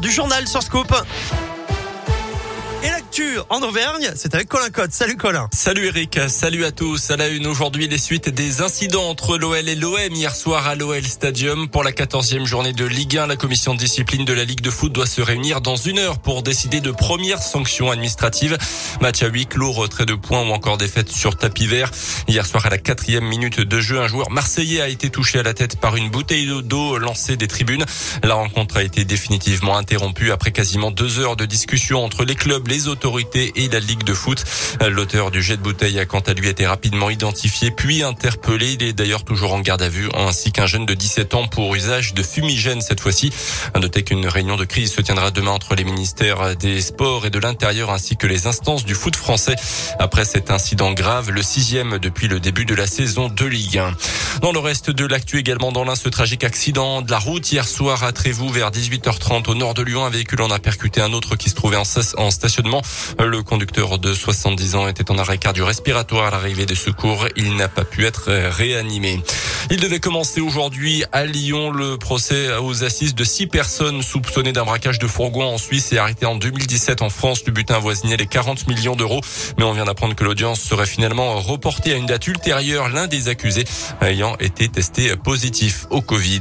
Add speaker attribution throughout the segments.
Speaker 1: du journal sur Scoop. Et l'actu en Auvergne, c'est avec Colin Cotte. Salut Colin.
Speaker 2: Salut Eric, salut à tous. À la une aujourd'hui, les suites des incidents entre l'OL et l'OM hier soir à l'OL Stadium. Pour la 14e journée de Ligue 1, la commission de discipline de la Ligue de foot doit se réunir dans une heure pour décider de premières sanctions administratives. Match à huis clos, retrait de points ou encore défaite sur tapis vert. Hier soir à la quatrième minute de jeu, un joueur marseillais a été touché à la tête par une bouteille d'eau lancée des tribunes. La rencontre a été définitivement interrompue après quasiment deux heures de discussion entre les clubs, les autorités et la Ligue de foot. L'auteur du jet de bouteille a quant à lui été rapidement identifié puis interpellé. Il est d'ailleurs toujours en garde à vue ainsi qu'un jeune de 17 ans pour usage de fumigène cette fois-ci. À noter qu'une réunion de crise se tiendra demain entre les ministères des Sports et de l'Intérieur ainsi que les instances du foot français. Après cet incident grave, le sixième depuis le début de la saison de Ligue 1. Dans le reste de l'actu également dans l'un, ce tragique accident de la route hier soir à Trévoux vers 18h30 au nord de Lyon. Un véhicule en a percuté un autre qui se trouvait en, en station le conducteur de 70 ans était en arrêt cardio-respiratoire à l'arrivée des secours. Il n'a pas pu être réanimé. Il devait commencer aujourd'hui à Lyon le procès aux assises de six personnes soupçonnées d'un braquage de fourgon en Suisse et arrêtées en 2017 en France. Le butin avoisinait les 40 millions d'euros. Mais on vient d'apprendre que l'audience serait finalement reportée à une date ultérieure. L'un des accusés ayant été testé positif au Covid.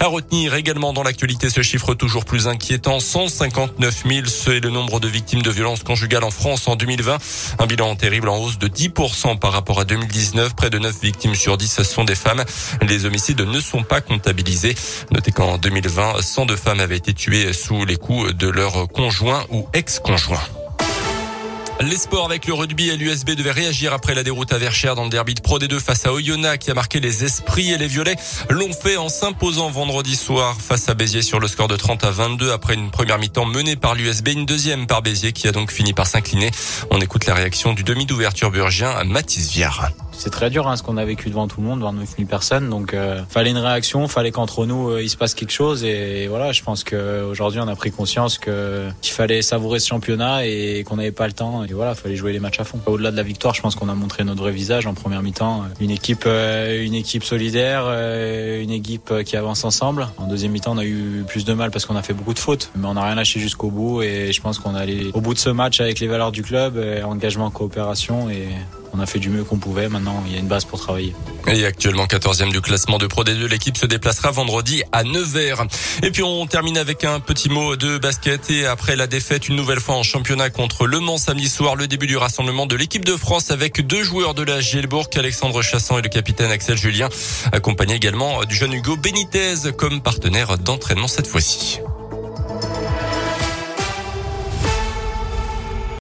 Speaker 2: À retenir également dans l'actualité ce chiffre toujours plus inquiétant. 159 000, c'est le nombre de victimes de violences conjugales en France en 2020. Un bilan terrible en hausse de 10% par rapport à 2019. Près de 9 victimes sur 10 sont des femmes. Les homicides ne sont pas comptabilisés. Notez qu'en 2020, 102 femmes avaient été tuées sous les coups de leur conjoint ou ex-conjoint. Les sports avec le rugby et l'USB devaient réagir après la déroute à Verchères dans le derby de Pro D2 face à Oyonnax qui a marqué les esprits et les violets l'ont fait en s'imposant vendredi soir face à Béziers sur le score de 30 à 22 après une première mi-temps menée par l'USB, une deuxième par Béziers qui a donc fini par s'incliner. On écoute la réaction du demi d'ouverture burgien Mathis Viard
Speaker 3: c'est très dur hein, ce qu'on a vécu devant tout le monde, devant 9000 personnes. Donc euh, fallait une réaction, fallait qu'entre nous euh, il se passe quelque chose. Et, voilà, je pense qu'aujourd'hui on a pris conscience qu'il fallait savourer ce championnat et qu'on n'avait pas le temps. Et voilà, fallait jouer les matchs à fond. Au-delà de la victoire, je pense qu'on a montré notre vrai visage en première mi-temps. Une équipe, euh, une équipe solidaire, euh, une équipe qui avance ensemble. En deuxième mi-temps, on a eu plus de mal parce qu'on a fait beaucoup de fautes, mais on n'a rien lâché jusqu'au bout. Et je pense qu'on est allé au bout de ce match avec les valeurs du club, engagement, coopération et on a fait du mieux qu'on pouvait. Maintenant, il y a une base pour travailler.
Speaker 2: Et actuellement 14e du classement de Pro D2, l'équipe se déplacera vendredi à Nevers. Et puis on termine avec un petit mot de basket et après la défaite une nouvelle fois en championnat contre Le Mans samedi soir, le début du rassemblement de l'équipe de France avec deux joueurs de la Gielbourg, Alexandre Chassan et le capitaine Axel Julien, accompagné également du jeune Hugo Benitez comme partenaire d'entraînement cette fois-ci.